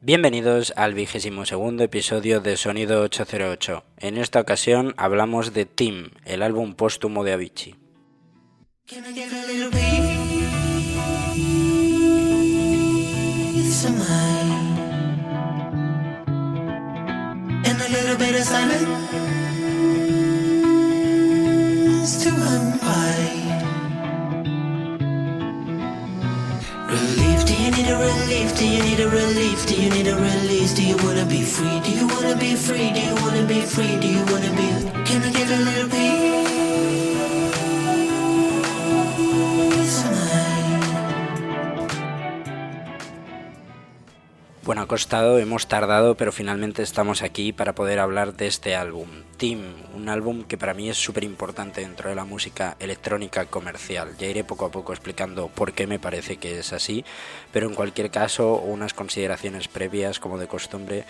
Bienvenidos al vigésimo segundo episodio de Sonido 808. En esta ocasión hablamos de Team, el álbum póstumo de Avicii. And a little bit of silence to unwind. Relief, do you need a relief? Do you need a relief? Do you need a release? Do you wanna be free? Do you wanna be free? Do you wanna be free? Do you wanna be? Can I get a little peace? Bueno, ha costado, hemos tardado, pero finalmente estamos aquí para poder hablar de este álbum, Team, un álbum que para mí es súper importante dentro de la música electrónica comercial. Ya iré poco a poco explicando por qué me parece que es así, pero en cualquier caso, unas consideraciones previas, como de costumbre,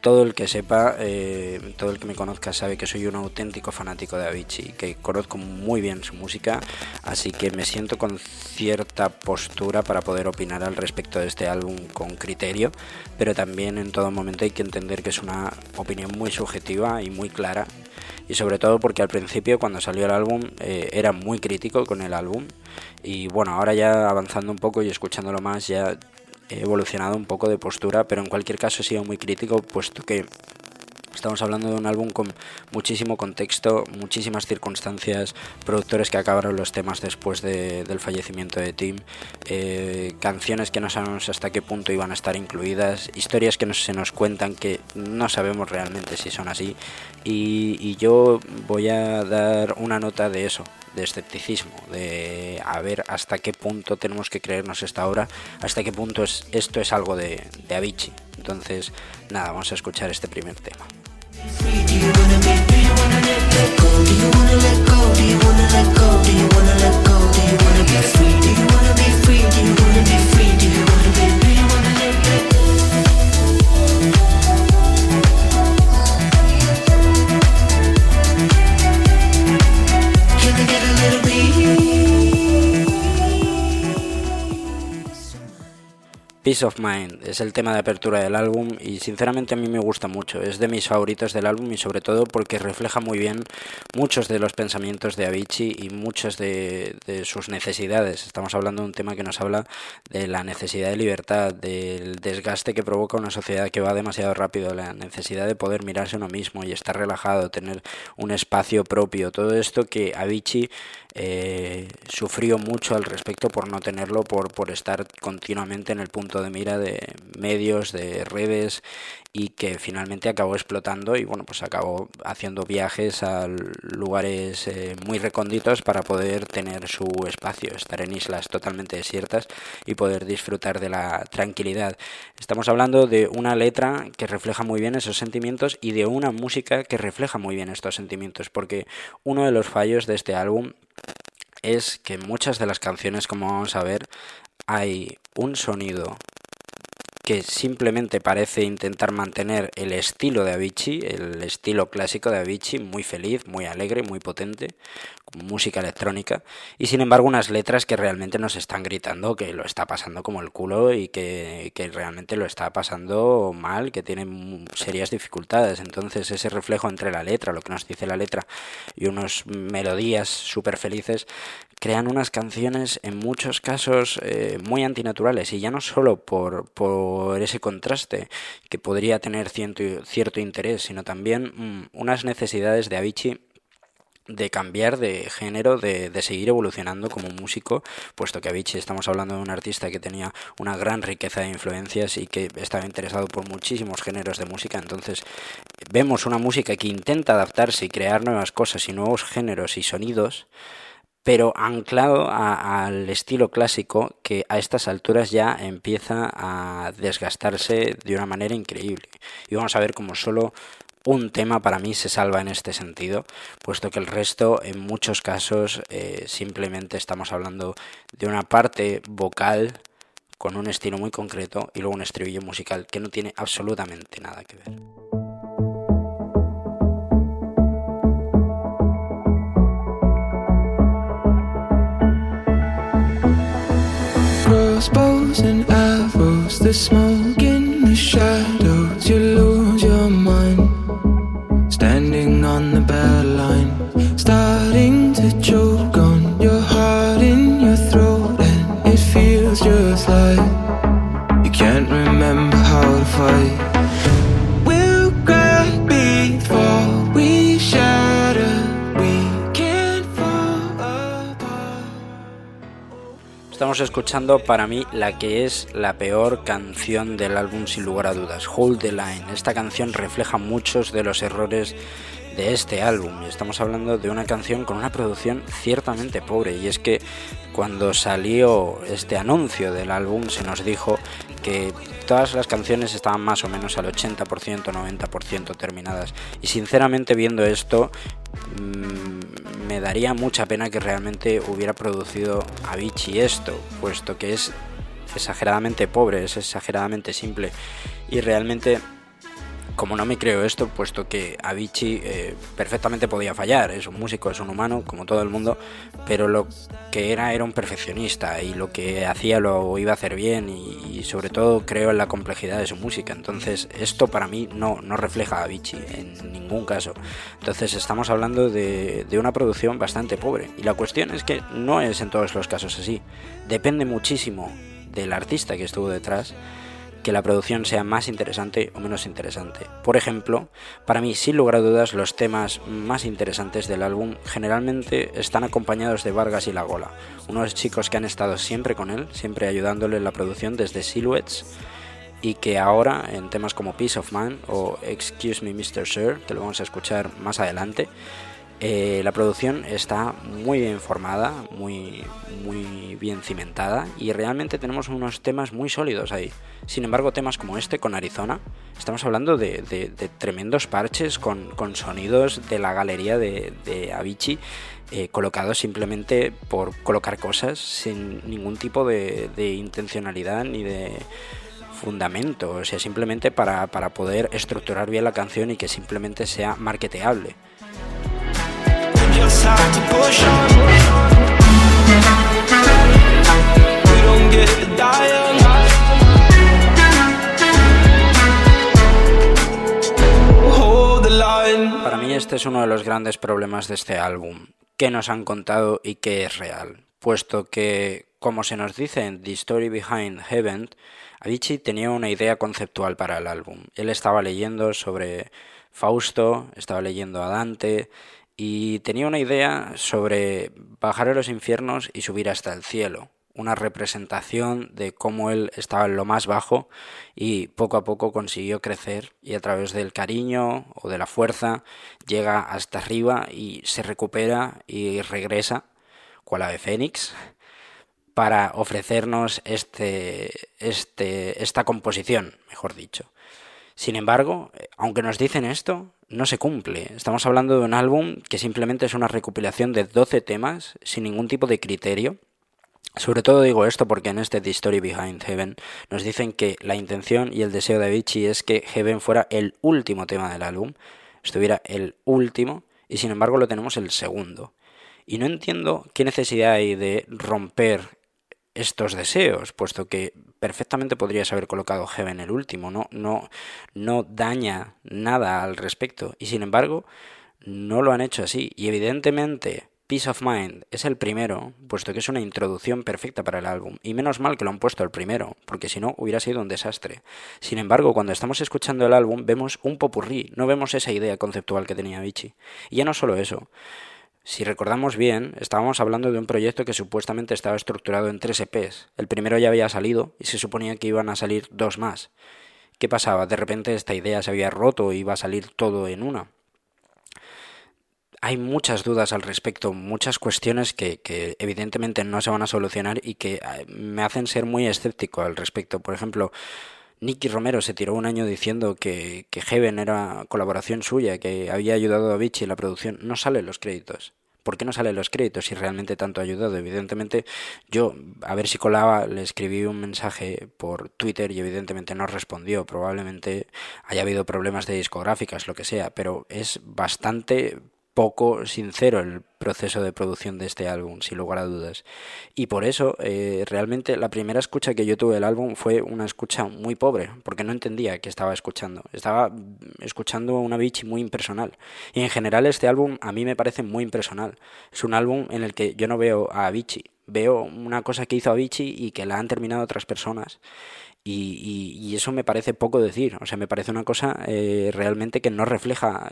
todo el que sepa, eh, todo el que me conozca sabe que soy un auténtico fanático de Avicii, que conozco muy bien su música, así que me siento con cierta postura para poder opinar al respecto de este álbum con criterio, pero también en todo momento hay que entender que es una opinión muy subjetiva y muy clara, y sobre todo porque al principio cuando salió el álbum eh, era muy crítico con el álbum, y bueno, ahora ya avanzando un poco y escuchándolo más ya he evolucionado un poco de postura, pero en cualquier caso he sido muy crítico, puesto que Estamos hablando de un álbum con muchísimo contexto, muchísimas circunstancias, productores que acabaron los temas después del fallecimiento de Tim, eh, canciones que no sabemos hasta qué punto iban a estar incluidas, historias que no, se nos cuentan que no sabemos realmente si son así. Y, yo voy a dar una nota de eso, de escepticismo, de a ver hasta qué punto tenemos que creernos esta obra, hasta qué punto es, esto es algo de, de Avicii. Entonces, nada, vamos a escuchar este primer tema. Do you wanna let go? Do you wanna let go? Do you wanna let go? Do you wanna be free? Peace of Mind es el tema de apertura del álbum y sinceramente a mí me gusta mucho. Es de mis favoritos del álbum y sobre todo porque refleja muy bien muchos de los pensamientos de Avicii y muchas de, sus necesidades. Estamos hablando de un tema que nos habla de la necesidad de libertad, del desgaste que provoca una sociedad que va demasiado rápido, la necesidad de poder mirarse uno mismo y estar relajado, tener un espacio propio. Todo esto que Avicii eh, sufrió mucho al respecto por no tenerlo, por, por estar continuamente en el punto de mira de medios, de redes y que finalmente acabó explotando y bueno pues acabó haciendo viajes a lugares eh, muy recónditos para poder tener su espacio, estar en islas totalmente desiertas y poder disfrutar de la tranquilidad. Estamos hablando de una letra que refleja muy bien esos sentimientos y de una música que refleja muy bien estos sentimientos porque uno de los fallos de este álbum es que muchas de las canciones, como vamos a ver, hay un sonido que simplemente parece intentar mantener el estilo de Avicii, el estilo clásico de Avicii, muy feliz, muy alegre, muy potente, música electrónica y sin embargo unas letras que realmente nos están gritando que lo está pasando como el culo y que, realmente lo está pasando mal, que tiene serias dificultades. Entonces ese reflejo entre la letra, lo que nos dice la letra y unas melodías súper felices crean unas canciones en muchos casos eh, muy antinaturales y ya no solo por, por ese contraste que podría tener cierto, cierto interés, sino también mm, unas necesidades de Avicii de cambiar de género, de, de, seguir evolucionando como músico, puesto que Avicii estamos hablando de un artista que tenía una gran riqueza de influencias y que estaba interesado por muchísimos géneros de música, entonces vemos una música que intenta adaptarse y crear nuevas cosas y nuevos géneros y sonidos, pero anclado al estilo clásico que a estas alturas ya empieza a desgastarse de una manera increíble. Y vamos a ver cómo solo un tema para mí se salva en este sentido, puesto que el resto en muchos casos eh, simplemente estamos hablando de una parte vocal con un estilo muy concreto y luego un estribillo musical que no tiene absolutamente nada que ver. Estamos escuchando para mí la que es la peor canción del álbum sin lugar a dudas, Hold the Line. Esta canción refleja muchos de los errores de este álbum. Estamos hablando de una canción con una producción ciertamente pobre y es que cuando salió este anuncio del álbum se nos dijo que todas las canciones estaban más o menos al 80%, 90% terminadas. Y sinceramente viendo esto mmm, me daría mucha pena que realmente hubiera producido Avicii esto, puesto que es exageradamente pobre, es exageradamente simple. Y realmente como no me creo esto, puesto que Avicii eh, perfectamente podía fallar, es un músico, es un humano, como todo el mundo, pero lo que era era un perfeccionista y lo que hacía lo iba a hacer bien y, sobre todo creo en la complejidad de su música. Entonces esto para mí no, no refleja a Avicii en ningún caso. Entonces estamos hablando de, de una producción bastante pobre y la cuestión es que no es en todos los casos así. Depende muchísimo del artista que estuvo detrás que la producción sea más interesante o menos interesante. Por ejemplo, para mí, sin lugar a dudas, los temas más interesantes del álbum generalmente están acompañados de Vargas y La Gola, unos chicos que han estado siempre con él, siempre ayudándole en la producción desde Silhouettes y que ahora en temas como Peace of Mind o Excuse Me Mr. Sir, que lo vamos a escuchar más adelante, eh, la producción está muy bien formada, muy, muy bien cimentada y realmente tenemos unos temas muy sólidos ahí. Sin embargo, temas como este con Arizona, estamos hablando de, tremendos parches con, sonidos de la galería de, Avicii eh, colocados simplemente por colocar cosas sin ningún tipo de, intencionalidad ni de fundamento, o sea, simplemente para, para poder estructurar bien la canción y que simplemente sea marketeable. Para mí este es uno de los grandes problemas de este álbum, qué nos han contado y qué es real, puesto que, como se nos dice en The Story Behind Heaven, Avicii tenía una idea conceptual para el álbum. Él estaba leyendo sobre Fausto, estaba leyendo a Dante, y tenía una idea sobre bajar a los infiernos y subir hasta el cielo, una representación de cómo él estaba en lo más bajo y poco a poco consiguió crecer y a través del cariño o de la fuerza llega hasta arriba y se recupera y regresa, cual ave fénix, para ofrecernos este, este, esta composición, mejor dicho. Sin embargo, aunque nos dicen esto, no se cumple. Estamos hablando de un álbum que simplemente es una recopilación de 12 temas sin ningún tipo de criterio. Sobre todo digo esto porque en este The Story Behind Heaven nos dicen que la intención y el deseo de Avicii es que Heaven fuera el último tema del álbum, estuviera el último y sin embargo lo tenemos el segundo. Y no entiendo qué necesidad hay de romper estos deseos, puesto que perfectamente podrías haber colocado Heaven el último, no, no, no daña nada al respecto. Y sin embargo, no lo han hecho así. Y evidentemente, Peace of Mind es el primero, puesto que es una introducción perfecta para el álbum. Y menos mal que lo han puesto el primero, porque si no hubiera sido un desastre. Sin embargo, cuando estamos escuchando el álbum, vemos un popurrí, no vemos esa idea conceptual que tenía Vichy. Y ya no solo eso Si recordamos bien, estábamos hablando de un proyecto que supuestamente estaba estructurado en tres EPs. El primero ya había salido y se suponía que iban a salir dos más. ¿Qué pasaba? De repente esta idea se había roto y iba a salir todo en una. Hay muchas dudas al respecto, muchas cuestiones que, evidentemente no se van a solucionar y que eh, me hacen ser muy escéptico al respecto. Por ejemplo, Nicky Romero se tiró un año diciendo que, que Heaven era colaboración suya, que había ayudado a Vichy en la producción. No salen los créditos. ¿Por qué no salen los créditos si realmente tanto ha ayudado? Evidentemente, yo, a ver si colaba, le escribí un mensaje por Twitter y evidentemente no respondió. Probablemente haya habido problemas de discográficas, lo que sea, pero es bastante poco sincero el proceso de producción de este álbum, sin lugar a dudas. Y por eso, eh, realmente, la primera escucha que yo tuve del álbum fue una escucha muy pobre, porque no entendía qué estaba escuchando. Estaba escuchando una Avicii muy impersonal. Y en general este álbum a mí me parece muy impersonal. Es un álbum en el que yo no veo a Avicii, veo una cosa que hizo Avicii y que la han terminado otras personas. Y, y, eso me parece poco decir, o sea, me parece una cosa eh, realmente que no refleja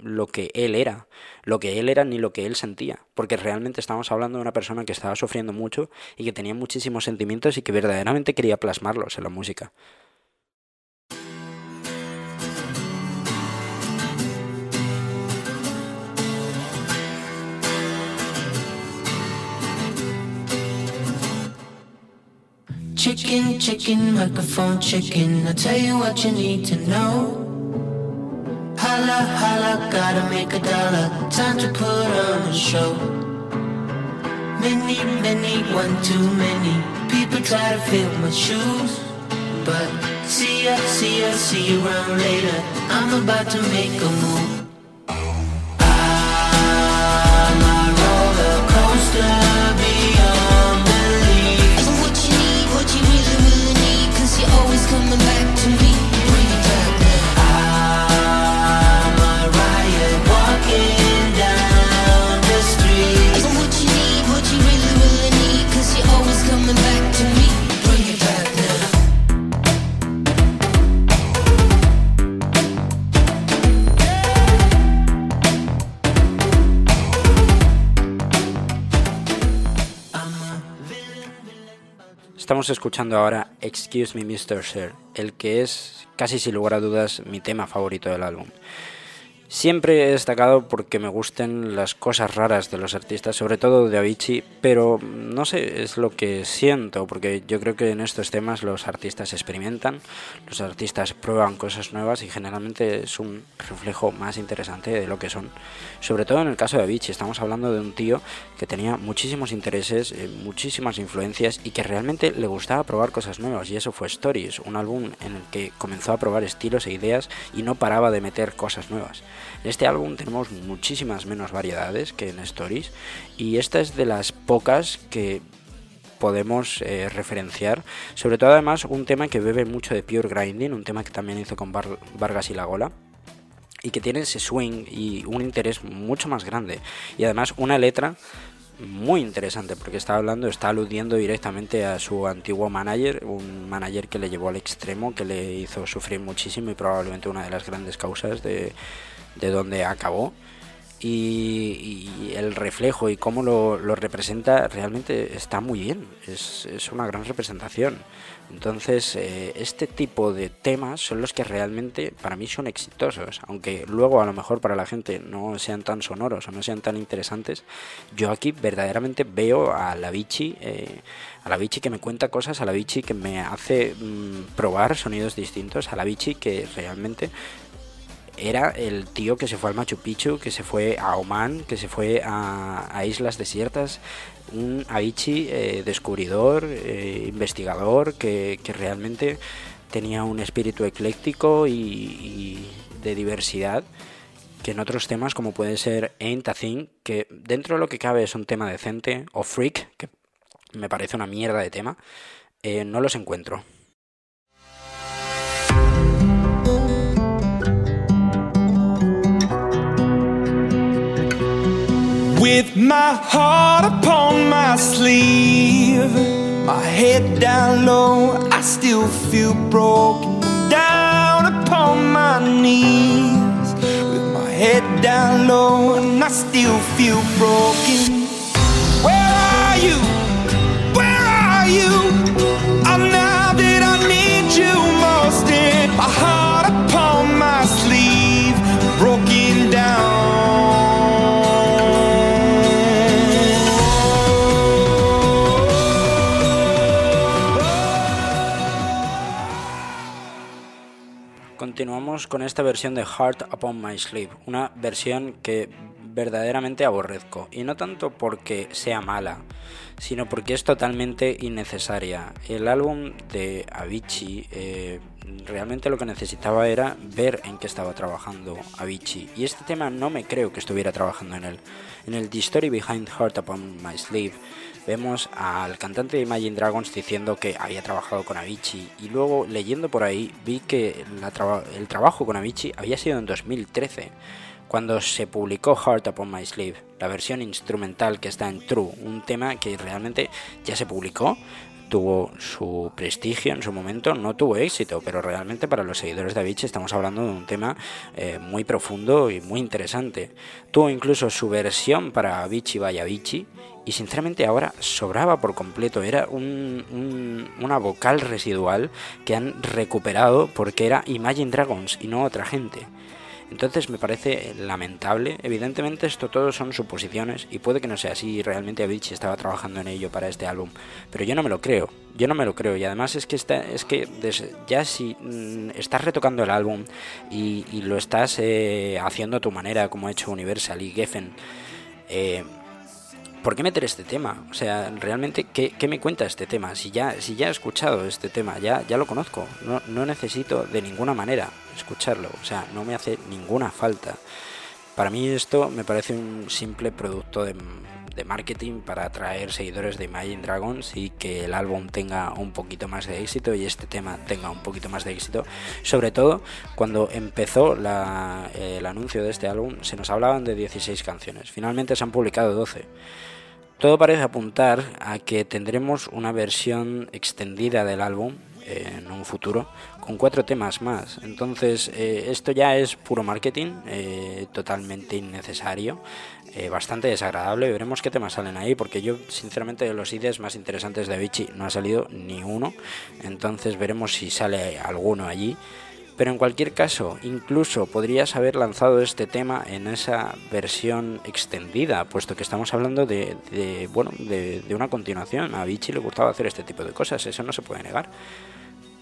lo que él era, lo que él era ni lo que él sentía, porque realmente estamos hablando de una persona que estaba sufriendo mucho y que tenía muchísimos sentimientos y que verdaderamente quería plasmarlos en la música. Chicken, chicken, microphone chicken. I'll tell you what you need to know. Holla, holla, gotta make a dollar. Time to put on a show. Many, many, one too many. People try to fill my shoes. But see ya, see ya, see you around later. I'm about to make a move. Estamos escuchando ahora Excuse Me Mr. Sir, el que es casi sin lugar a dudas mi tema favorito del álbum. Siempre he destacado porque me gusten las cosas raras de los artistas, sobre todo de Avicii, pero no sé, es lo que siento, porque yo creo que en estos temas los artistas experimentan, los artistas prueban cosas nuevas y generalmente es un reflejo más interesante de lo que son. Sobre todo en el caso de Avicii, estamos hablando de un tío que tenía muchísimos intereses, eh, muchísimas influencias y que realmente le gustaba probar cosas nuevas, y eso fue Stories, un álbum en el que comenzó a probar estilos e ideas y no paraba de meter cosas nuevas. En este álbum tenemos muchísimas menos variedades que en Stories y esta es de las pocas que podemos eh, referenciar. Sobre todo además un tema que bebe mucho de Pure Grinding, un tema que también hizo con Var- Vargas y La Gola y que tiene ese swing y un interés mucho más grande y además una letra muy interesante porque está hablando, está aludiendo directamente a su antiguo manager, un manager que le llevó al extremo, que le hizo sufrir muchísimo y probablemente una de las grandes causas de, de donde acabó. Y, el reflejo y cómo lo, lo representa realmente está muy bien, es, es una gran representación. Entonces, eh, este tipo de temas son los que realmente para mí son exitosos, aunque luego a lo mejor para la gente no sean tan sonoros o no sean tan interesantes. Yo aquí verdaderamente veo a la Vichy, eh, a la Vichy que me cuenta cosas, a la Vichy que me hace mm, probar sonidos distintos, a la Vichy que realmente era el tío que se fue al Machu Picchu, que se fue a Oman, que se fue a, islas desiertas, un Avicii eh, descubridor, eh, investigador, que, realmente tenía un espíritu ecléctico y, y de diversidad que en otros temas como puede ser Ain't a Thing, que dentro de lo que cabe es un tema decente, o Freak, que me parece una mierda de tema, eh, no los encuentro. With my heart upon my sleeve, my head down low, I still feel broken. Down upon my knees, with my head down low, and I still feel broken. Where are you? Continuamos con esta versión de Heart Upon My Sleeve, una versión que verdaderamente aborrezco, y no tanto porque sea mala, sino porque es totalmente innecesaria. El álbum de Avicii eh, realmente lo que necesitaba era ver en qué estaba trabajando Avicii, y este tema no me creo que estuviera trabajando en él. En el The Story Behind Heart Upon My Sleeve vemos al cantante de Imagine Dragons diciendo que había trabajado con Avicii y luego leyendo por ahí vi que el trabajo con Avicii había sido en 2013 cuando se publicó Heart Upon My Sleeve, la versión instrumental que está en True, un tema que realmente ya se publicó, tuvo su prestigio en su momento, no tuvo éxito, pero realmente para los seguidores de Avicii estamos hablando de un tema eh, muy profundo y muy interesante. Tuvo incluso su versión para Avicii by Avicii y sinceramente ahora sobraba por completo, era un, una vocal residual que han recuperado porque era Imagine Dragons y no otra gente. Entonces me parece lamentable. Evidentemente esto todo son suposiciones y puede que no sea así. Realmente Avicii estaba trabajando en ello para este álbum, pero yo no me lo creo. Yo no me lo creo y además es que está, es que ya si mm, estás retocando el álbum y, lo estás eh, haciendo a tu manera como ha hecho Universal y Geffen. Eh, ¿por qué meter este tema? O sea, realmente, ¿qué, me cuenta este tema? Si ya, si ya he escuchado este tema, ya, ya lo conozco, no, no necesito de ninguna manera escucharlo, o sea, no me hace ninguna falta. Para mí esto me parece un simple producto de, marketing para atraer seguidores de Imagine Dragons y que el álbum tenga un poquito más de éxito y este tema tenga un poquito más de éxito. Sobre todo cuando empezó el anuncio de este álbum se nos hablaban de 16 canciones, finalmente se han publicado 12. Todo parece apuntar a que tendremos una versión extendida del álbum en un futuro con cuatro temas más. Entonces, eh, esto ya es puro marketing, eh, totalmente innecesario, eh, bastante desagradable. Veremos qué temas salen ahí, porque yo, sinceramente, de los ideas más interesantes de Avicii no ha salido ni uno. Entonces, veremos si sale alguno allí. Pero en cualquier caso, incluso podrías haber lanzado este tema en esa versión extendida, puesto que estamos hablando de, bueno, de, una continuación. A Vichy le gustaba hacer este tipo de cosas, eso no se puede negar.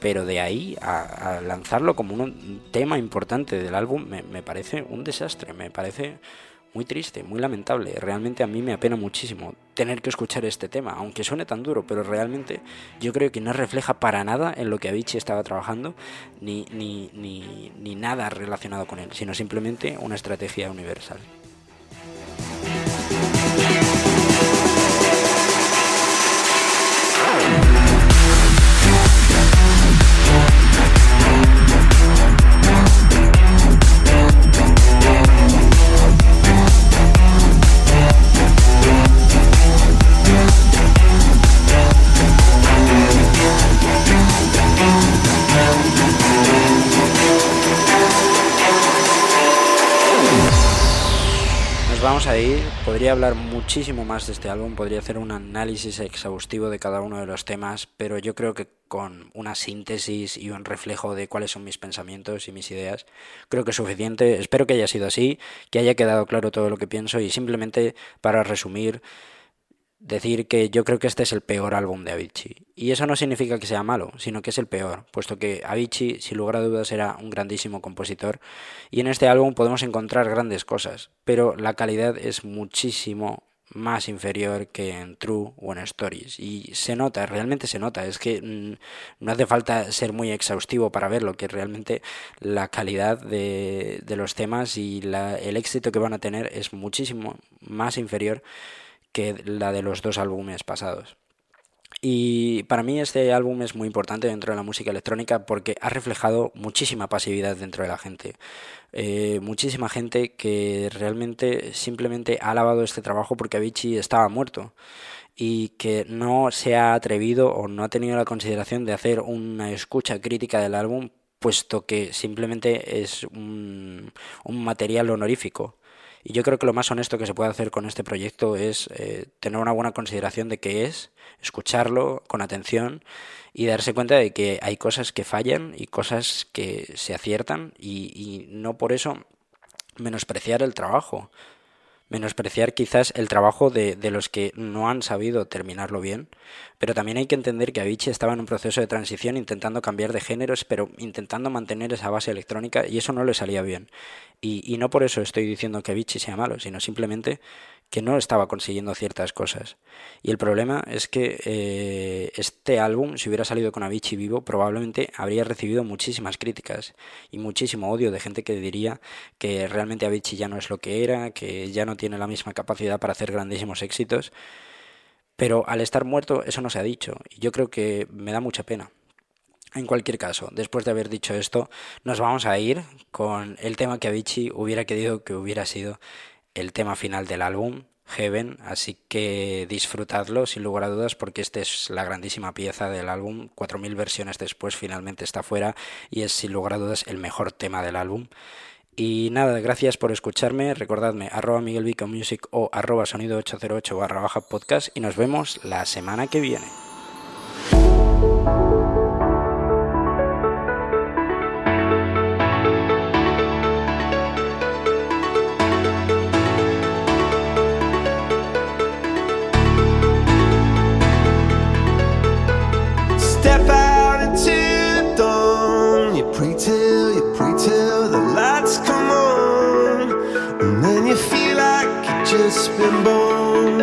Pero de ahí a, lanzarlo como un, tema importante del álbum me, me parece un desastre, me parece muy triste, muy lamentable. Realmente a mí me apena muchísimo tener que escuchar este tema, aunque suene tan duro, pero realmente yo creo que no refleja para nada en lo que Avicii estaba trabajando, ni, ni, ni, ni nada relacionado con él, sino simplemente una estrategia universal. Vamos. Podría hablar muchísimo más de este álbum, podría hacer un análisis exhaustivo de cada uno de los temas, pero yo creo que con una síntesis y un reflejo de cuáles son mis pensamientos y mis ideas, creo que es suficiente. Espero que haya sido así, que haya quedado claro todo lo que pienso y simplemente para resumir, decir que yo creo que este es el peor álbum de Avicii. Y eso no significa que sea malo, sino que es el peor, puesto que Avicii, sin lugar a dudas, era un grandísimo compositor. Y en este álbum podemos encontrar grandes cosas, pero la calidad es muchísimo más inferior que en True o en Stories. Y se nota, realmente se nota. Es que mm, no hace falta ser muy exhaustivo para verlo, que realmente la calidad de, de los temas y la, el éxito que van a tener es muchísimo más inferior que la de los dos álbumes pasados. Y para mí este álbum es muy importante dentro de la música electrónica porque ha reflejado muchísima pasividad dentro de la gente. Eh, muchísima gente que realmente simplemente ha alabado este trabajo porque Avicii estaba muerto y que no se ha atrevido o no ha tenido la consideración de hacer una escucha crítica del álbum puesto que simplemente es un, un material honorífico. Y yo creo que lo más honesto que se puede hacer con este proyecto es eh, tener una buena consideración de qué es, escucharlo con atención y darse cuenta de que hay cosas que fallan y cosas que se aciertan y, y no por eso menospreciar el trabajo menospreciar quizás el trabajo de, de, los que no han sabido terminarlo bien, pero también hay que entender que Avicii estaba en un proceso de transición intentando cambiar de géneros, pero intentando mantener esa base electrónica y eso no le salía bien. Y, y no por eso estoy diciendo que Avicii sea malo, sino simplemente que no estaba consiguiendo ciertas cosas. Y el problema es que eh, este álbum, si hubiera salido con Avicii vivo, probablemente habría recibido muchísimas críticas y muchísimo odio de gente que diría que realmente Avicii ya no es lo que era, que ya no tiene la misma capacidad para hacer grandísimos éxitos. Pero al estar muerto eso no se ha dicho y yo creo que me da mucha pena. En cualquier caso, después de haber dicho esto, nos vamos a ir con el tema que Avicii hubiera querido que hubiera sido el tema final del álbum, Heaven, así que disfrutadlo sin lugar a dudas porque esta es la grandísima pieza del álbum, 4.000 versiones después finalmente está fuera y es sin lugar a dudas el mejor tema del álbum. Y nada, gracias por escucharme, recordadme arroba Miguel Music o arroba sonido 808 barra baja podcast y nos vemos la semana que viene. Been born.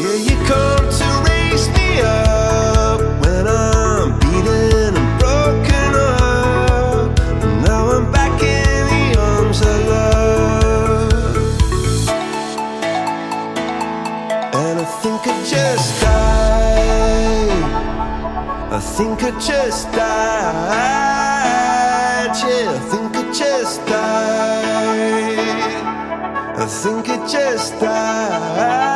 Yeah, you come to raise me up when I'm beaten and broken up. And now I'm back in the arms of love. And I think I just died. I think I just died. sem que te está.